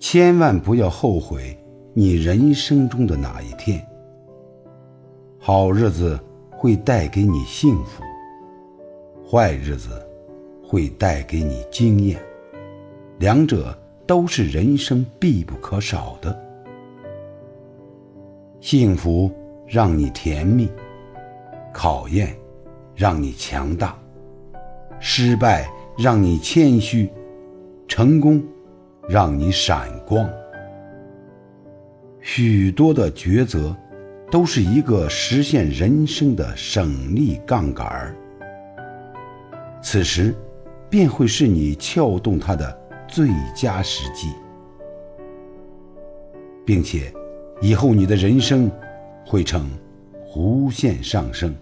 千万不要后悔你人生中的哪一天。好日子会带给你幸福，坏日子会带给你经验，两者都是人生必不可少的。幸福让你甜蜜，考验让你强大，失败让你谦虚，成功让你闪光。许多的抉择。都是一个实现人生的省力杠杆儿，此时便会是你撬动它的最佳时机，并且以后你的人生会呈弧线上升。